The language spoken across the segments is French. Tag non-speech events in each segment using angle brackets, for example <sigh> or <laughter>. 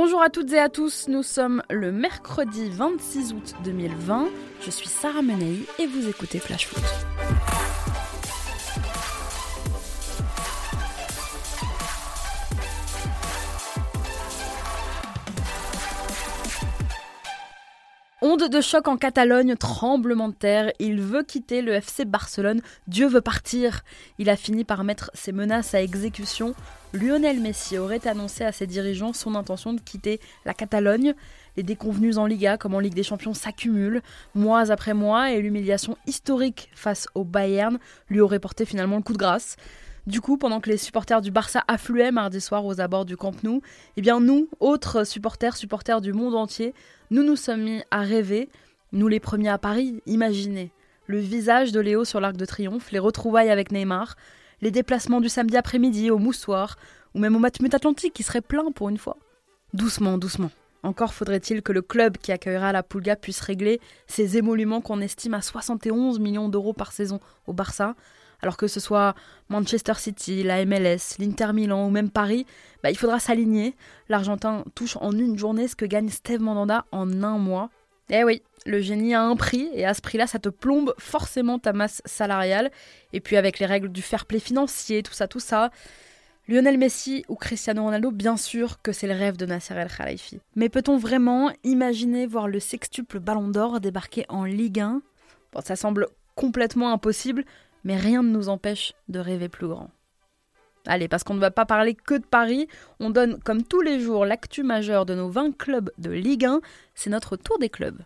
Bonjour à toutes et à tous, nous sommes le mercredi 26 août 2020. Je suis Sarah Menei et vous écoutez Flash Foot. De choc en Catalogne, tremblement de terre, il veut quitter le FC Barcelone, Dieu veut partir. Il a fini par mettre ses menaces à exécution. Lionel Messi aurait annoncé à ses dirigeants son intention de quitter la Catalogne. Les déconvenus en Liga comme en Ligue des Champions s'accumulent, mois après mois, et l'humiliation historique face au Bayern lui aurait porté finalement le coup de grâce. Du coup, pendant que les supporters du Barça affluaient mardi soir aux abords du Camp Nou, eh bien nous, autres supporters, supporters du monde entier, nous nous sommes mis à rêver, nous les premiers à Paris, imaginez le visage de Léo sur l'Arc de Triomphe, les retrouvailles avec Neymar, les déplacements du samedi après-midi au moussoir, ou même au Matmut Atlantique qui serait plein pour une fois. Doucement, doucement. Encore faudrait-il que le club qui accueillera la Pulga puisse régler ses émoluments qu'on estime à 71 millions d'euros par saison au Barça, alors que ce soit Manchester City, la MLS, l'Inter Milan ou même Paris, bah, il faudra s'aligner. L'Argentin touche en une journée ce que gagne Steve Mandanda en un mois. Eh oui, le génie a un prix et à ce prix-là, ça te plombe forcément ta masse salariale. Et puis avec les règles du fair play financier, tout ça, tout ça. Lionel Messi ou Cristiano Ronaldo, bien sûr que c'est le rêve de Nasser El Khalifi. Mais peut-on vraiment imaginer voir le sextuple Ballon d'Or débarquer en Ligue 1 Bon, ça semble complètement impossible, mais rien ne nous empêche de rêver plus grand. Allez, parce qu'on ne va pas parler que de Paris, on donne comme tous les jours l'actu majeur de nos 20 clubs de Ligue 1, c'est notre tour des clubs.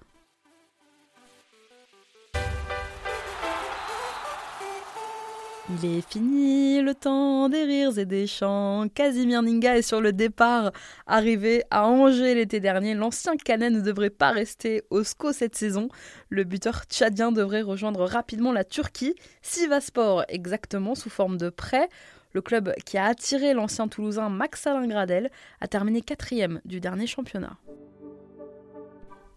Il est fini le temps des rires et des chants. Casimir Ninga est sur le départ. Arrivé à Angers l'été dernier, l'ancien Canet ne devrait pas rester au SCO cette saison. Le buteur tchadien devrait rejoindre rapidement la Turquie, Sivaspor exactement sous forme de prêt. Le club qui a attiré l'ancien Toulousain Max Alain Gradel a terminé quatrième du dernier championnat.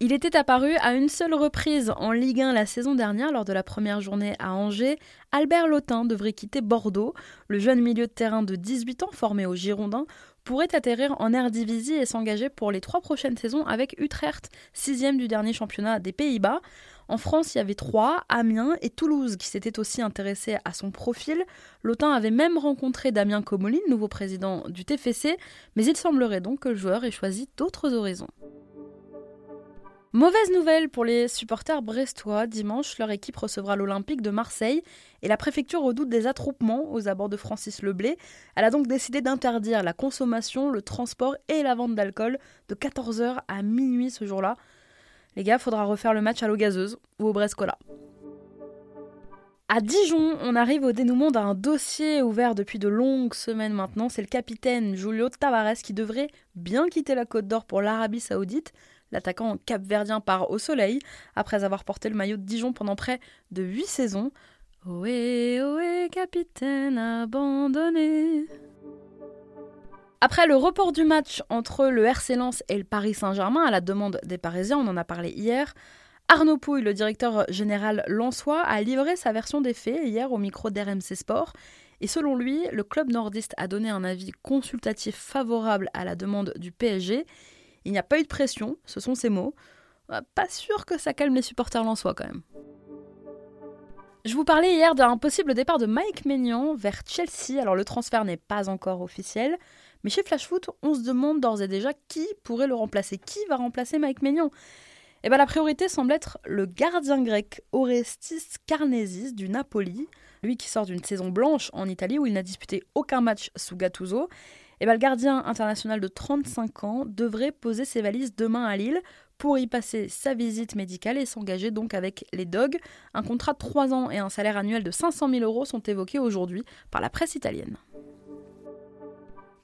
Il était apparu à une seule reprise en Ligue 1 la saison dernière lors de la première journée à Angers. Albert Lotin devrait quitter Bordeaux. Le jeune milieu de terrain de 18 ans formé au Girondins pourrait atterrir en Eredivisie et s'engager pour les trois prochaines saisons avec Utrecht, sixième du dernier championnat des Pays-Bas. En France, il y avait Troyes, Amiens et Toulouse qui s'étaient aussi intéressés à son profil. Lotin avait même rencontré Damien Comolli, nouveau président du TFC, mais il semblerait donc que le joueur ait choisi d'autres horizons. Mauvaise nouvelle pour les supporters brestois. Dimanche, leur équipe recevra l'Olympique de Marseille et la préfecture redoute des attroupements aux abords de Francis Leblé. Elle a donc décidé d'interdire la consommation, le transport et la vente d'alcool de 14h à minuit ce jour-là. Les gars, faudra refaire le match à l'eau gazeuse ou au Brescola. À Dijon, on arrive au dénouement d'un dossier ouvert depuis de longues semaines maintenant. C'est le capitaine Julio Tavares qui devrait bien quitter la Côte d'Or pour l'Arabie Saoudite. L'attaquant capverdien part au soleil après avoir porté le maillot de Dijon pendant près de 8 saisons. Ohé, ohé, capitaine abandonné. Après le report du match entre le RC Lens et le Paris Saint-Germain à la demande des Parisiens, on en a parlé hier, Arnaud Pouille, le directeur général lensois, a livré sa version des faits hier au micro d'RMC Sport. Et selon lui, le club nordiste a donné un avis consultatif favorable à la demande du PSG. Il n'y a pas eu de pression, ce sont ses mots. Euh, pas sûr que ça calme les supporters lensois quand même. Je vous parlais hier d'un possible départ de Mike Maignan vers Chelsea. Alors le transfert n'est pas encore officiel, mais chez Flash Foot, on se demande d'ores et déjà qui pourrait le remplacer. Qui va remplacer Mike Maignan? Eh bien la priorité semble être le gardien grec Orestis Karnesis du Napoli, lui qui sort d'une saison blanche en Italie où il n'a disputé aucun match sous Gattuso eh ben, le gardien international de 35 ans devrait poser ses valises demain à Lille pour y passer sa visite médicale et s'engager donc avec les Dogs. Un contrat de 3 ans et un salaire annuel de 500 000 euros sont évoqués aujourd'hui par la presse italienne.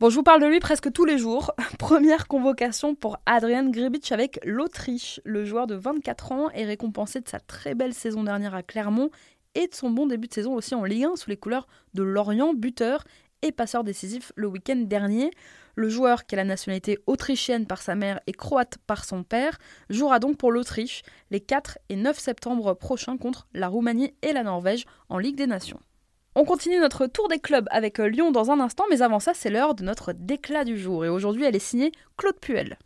Bon, je vous parle de lui presque tous les jours. <laughs> Première convocation pour Adrian Gribic avec l'Autriche. Le joueur de 24 ans est récompensé de sa très belle saison dernière à Clermont et de son bon début de saison aussi en Ligue 1 sous les couleurs de Lorient, buteur et passeur décisif le week-end dernier. Le joueur, qui a la nationalité autrichienne par sa mère et croate par son père, jouera donc pour l'Autriche les 4 et 9 septembre prochains contre la Roumanie et la Norvège en Ligue des Nations. On continue notre tour des clubs avec Lyon dans un instant, mais avant ça, c'est l'heure de notre déclat du jour. Et aujourd'hui, elle est signée Claude Puel.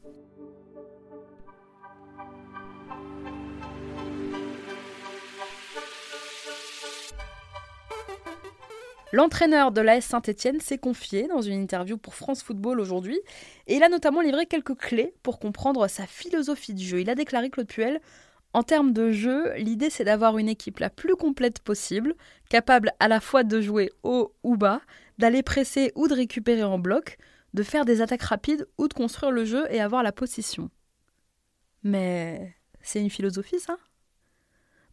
L'entraîneur de l'AS Saint-Etienne s'est confié dans une interview pour France Football aujourd'hui et il a notamment livré quelques clés pour comprendre sa philosophie de jeu. Il a déclaré Claude Puel en termes de jeu, l'idée c'est d'avoir une équipe la plus complète possible, capable à la fois de jouer haut ou bas, d'aller presser ou de récupérer en bloc, de faire des attaques rapides ou de construire le jeu et avoir la position. Mais c'est une philosophie ça?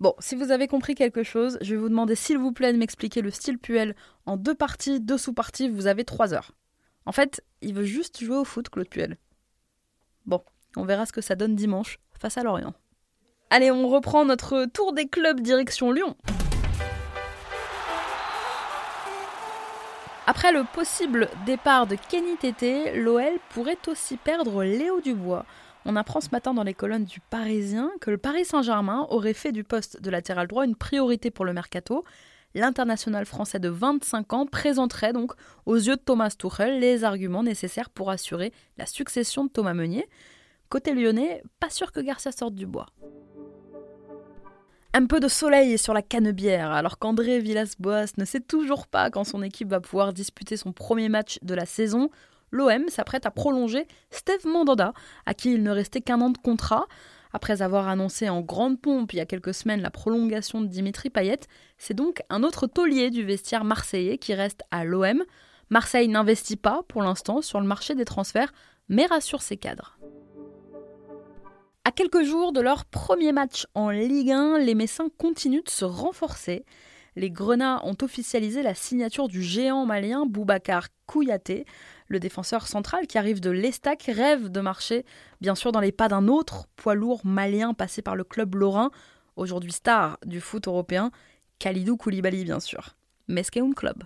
Bon, si vous avez compris quelque chose, je vais vous demander s'il vous plaît de m'expliquer le style Puel en deux parties, deux sous-parties, vous avez trois heures. En fait, il veut juste jouer au foot, Claude Puel. Bon, on verra ce que ça donne dimanche face à Lorient. Allez, on reprend notre tour des clubs direction Lyon. Après le possible départ de Kenny Tété, l'OL pourrait aussi perdre Léo Dubois. On apprend ce matin dans les colonnes du Parisien que le Paris Saint-Germain aurait fait du poste de latéral droit une priorité pour le mercato. L'international français de 25 ans présenterait donc aux yeux de Thomas Tuchel les arguments nécessaires pour assurer la succession de Thomas Meunier. Côté lyonnais, pas sûr que Garcia sorte du bois. Un peu de soleil sur la canebière, alors qu'André Villas-Boas ne sait toujours pas quand son équipe va pouvoir disputer son premier match de la saison. L'OM s'apprête à prolonger Steve Mandanda, à qui il ne restait qu'un an de contrat. Après avoir annoncé en grande pompe il y a quelques semaines la prolongation de Dimitri Payet, c'est donc un autre taulier du vestiaire marseillais qui reste à l'OM. Marseille n'investit pas pour l'instant sur le marché des transferts, mais rassure ses cadres. À quelques jours de leur premier match en Ligue 1, les Messins continuent de se renforcer. Les Grenats ont officialisé la signature du géant malien Boubacar Kouyaté. Le défenseur central qui arrive de l'Estac rêve de marcher, bien sûr, dans les pas d'un autre poids lourd malien passé par le club lorrain, aujourd'hui star du foot européen, Khalidou Koulibaly, bien sûr. Meskeun Club.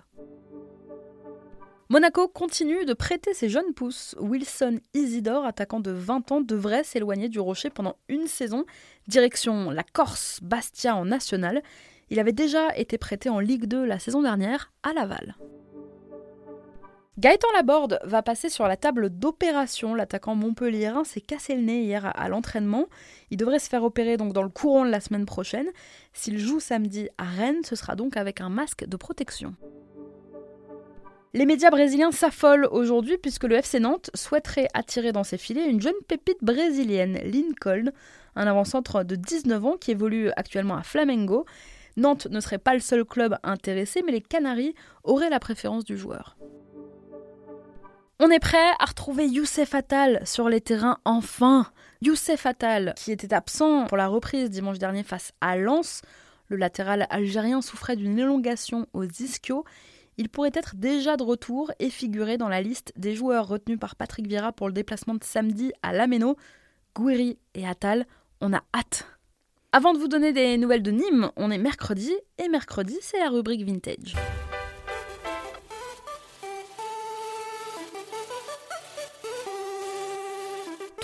Monaco continue de prêter ses jeunes pousses. Wilson Isidore, attaquant de 20 ans, devrait s'éloigner du rocher pendant une saison, direction la Corse, Bastia en national. Il avait déjà été prêté en Ligue 2 la saison dernière à Laval. Gaëtan Laborde va passer sur la table d'opération. L'attaquant montpelliérain s'est cassé le nez hier à l'entraînement. Il devrait se faire opérer donc dans le courant de la semaine prochaine. S'il joue samedi à Rennes, ce sera donc avec un masque de protection. Les médias brésiliens s'affolent aujourd'hui puisque le FC Nantes souhaiterait attirer dans ses filets une jeune pépite brésilienne, Lincoln, un avant-centre de 19 ans qui évolue actuellement à Flamengo. Nantes ne serait pas le seul club intéressé, mais les Canaries auraient la préférence du joueur. On est prêt à retrouver Youssef Attal sur les terrains enfin. Youssef Attal, qui était absent pour la reprise dimanche dernier face à Lens, le latéral algérien souffrait d'une élongation aux ischios il pourrait être déjà de retour et figurer dans la liste des joueurs retenus par Patrick Vieira pour le déplacement de samedi à Lameno. Gouiri et Attal, on a hâte. Avant de vous donner des nouvelles de Nîmes, on est mercredi et mercredi, c'est la rubrique vintage.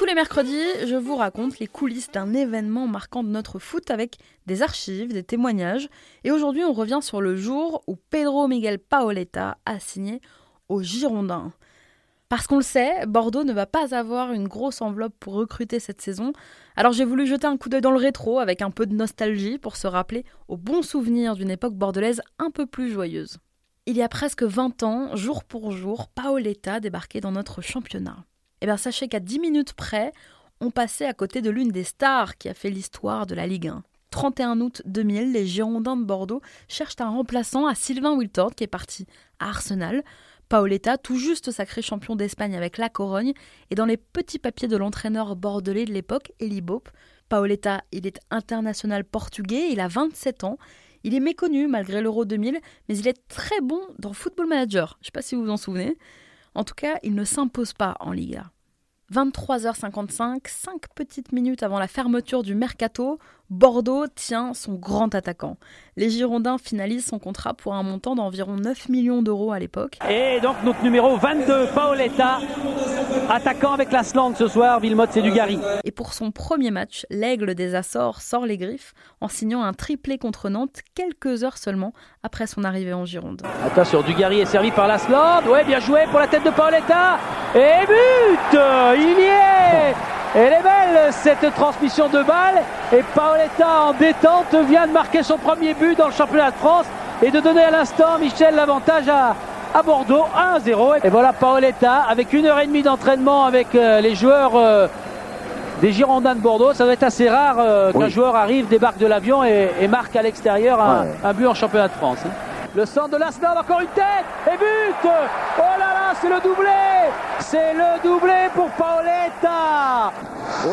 Tous les mercredis, je vous raconte les coulisses d'un événement marquant de notre foot avec des archives, des témoignages. Et aujourd'hui, on revient sur le jour où Pedro Miguel Paoletta a signé aux Girondins. Parce qu'on le sait, Bordeaux ne va pas avoir une grosse enveloppe pour recruter cette saison. Alors j'ai voulu jeter un coup d'œil dans le rétro avec un peu de nostalgie pour se rappeler aux bons souvenirs d'une époque bordelaise un peu plus joyeuse. Il y a presque 20 ans, jour pour jour, Paoletta débarquait dans notre championnat. Eh bien, sachez qu'à 10 minutes près, on passait à côté de l'une des stars qui a fait l'histoire de la Ligue 1. 31 août 2000, les Girondins de Bordeaux cherchent un remplaçant à Sylvain Wiltord qui est parti à Arsenal. Paoletta, tout juste sacré champion d'Espagne avec la Corogne, et dans les petits papiers de l'entraîneur bordelais de l'époque, Eli Bope. Paoletta, il est international portugais, il a 27 ans, il est méconnu malgré l'Euro 2000, mais il est très bon dans Football Manager. Je ne sais pas si vous vous en souvenez. En tout cas, il ne s'impose pas en Liga. 23h55, 5 petites minutes avant la fermeture du mercato, Bordeaux tient son grand attaquant. Les Girondins finalisent son contrat pour un montant d'environ 9 millions d'euros à l'époque. Et donc notre numéro 22, Paoletta, attaquant avec la slant ce soir, Villemotte c'est du Gary. Et pour son premier match, l'aigle des Açores sort les griffes en signant un triplé contre Nantes quelques heures seulement après son arrivée en Gironde. Attention, Dugarry est servi par la slant. Ouais, bien joué pour la tête de Paoletta. Et but Il y est Elle est belle cette transmission de balle. Et Paoletta en détente vient de marquer son premier but dans le championnat de France et de donner à l'instant Michel l'avantage à, à Bordeaux 1-0. Et voilà Paoletta avec une heure et demie d'entraînement avec euh, les joueurs euh, des Girondins de Bordeaux. Ça doit être assez rare euh, qu'un joueur arrive, débarque de l'avion et, marque à l'extérieur un, but en championnat de France. Hein. Le centre de l'Asnod, encore une tête et but Oh là là, c'est le doublé C'est le doublé pour Paoletta Oh,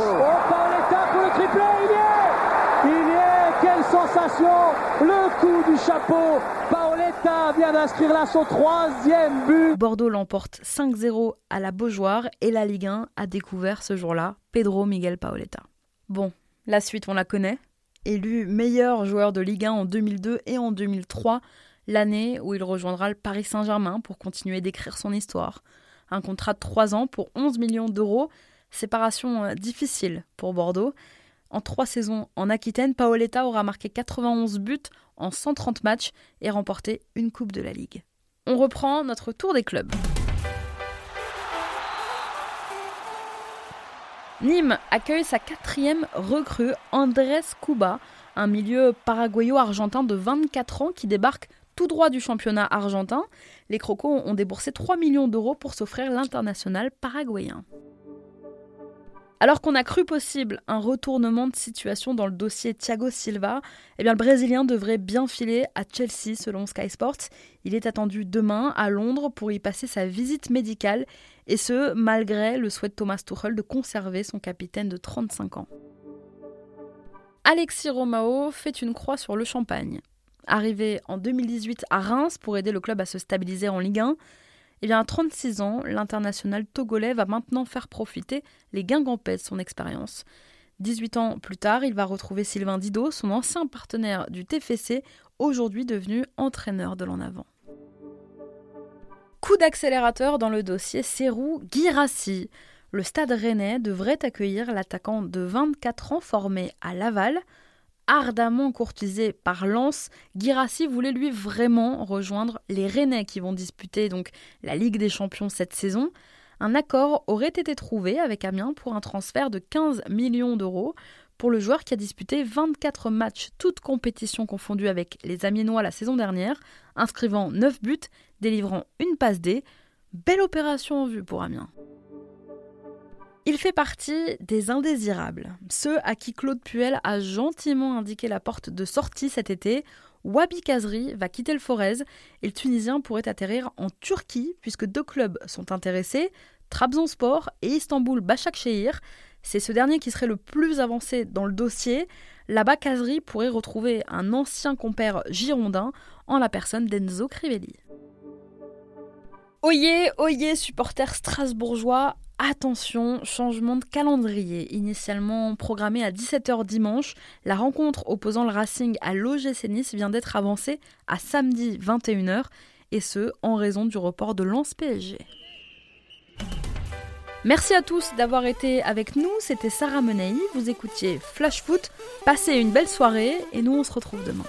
Paoletta pour le triplé, il y est Il y est Quelle sensation Le coup du chapeau Paoletta vient d'inscrire là son troisième but Bordeaux l'emporte 5-0 à la Beaujoire et la Ligue 1 a découvert ce jour-là Pedro Miguel Paoletta. Bon, la suite on la connaît. Élu meilleur joueur de Ligue 1 en 2002 et en 2003, l'année où il rejoindra le Paris Saint-Germain pour continuer d'écrire son histoire. Un contrat de 3 ans pour 11 millions d'euros, séparation euh, difficile pour Bordeaux. En trois saisons en Aquitaine, Paoletta aura marqué 91 buts en 130 matchs et remporté une Coupe de la Ligue. On reprend notre tour des clubs. Nîmes accueille sa quatrième recrue, Andrés Cuba, un milieu paraguayo-argentin de 24 ans qui débarque tout droit du championnat argentin, les Crocos ont déboursé 3 millions d'euros pour s'offrir l'international paraguayen. Alors qu'on a cru possible un retournement de situation dans le dossier Thiago Silva, eh bien le Brésilien devrait bien filer à Chelsea selon Sky Sports. Il est attendu demain à Londres pour y passer sa visite médicale et ce malgré le souhait de Thomas Tuchel de conserver son capitaine de 35 ans. Alexis Romao fait une croix sur le champagne. Arrivé en 2018 à Reims pour aider le club à se stabiliser en Ligue 1, eh bien à 36 ans, l'international togolais va maintenant faire profiter les Guingampais de son expérience. 18 ans plus tard, il va retrouver Sylvain Didot, son ancien partenaire du TFC, aujourd'hui devenu entraîneur de l'en avant. Coup d'accélérateur dans le dossier Serrou Girassi. Le stade rennais devrait accueillir l'attaquant de 24 ans formé à Laval, ardemment courtisé par Lens, Girassi voulait lui vraiment rejoindre les Rennais qui vont disputer donc la Ligue des Champions cette saison. Un accord aurait été trouvé avec Amiens pour un transfert de 15 millions d'euros pour le joueur qui a disputé 24 matchs, toutes compétitions confondues avec les Amiénois la saison dernière, inscrivant 9 buts, délivrant une passe D. Belle opération en vue pour Amiens. Il fait partie des indésirables, ceux à qui Claude Puel a gentiment indiqué la porte de sortie cet été. Wabi Kazri va quitter le Forez et le Tunisien pourrait atterrir en Turquie puisque deux clubs sont intéressés, Trabzonspor et Istanbul Başakşehir. C'est ce dernier qui serait le plus avancé dans le dossier. Là-bas, Kazri pourrait retrouver un ancien compère girondin en la personne d'Enzo Crivelli. Oyez, oyez, supporters strasbourgeois, Attention, changement de calendrier. Initialement programmé à 17h dimanche, la rencontre opposant le Racing à l'OGC Nice vient d'être avancée à samedi 21h, et ce, en raison du report de Lance PSG. Merci à tous d'avoir été avec nous, c'était Sarah Menei, vous écoutiez Flash Foot, passez une belle soirée et nous on se retrouve demain.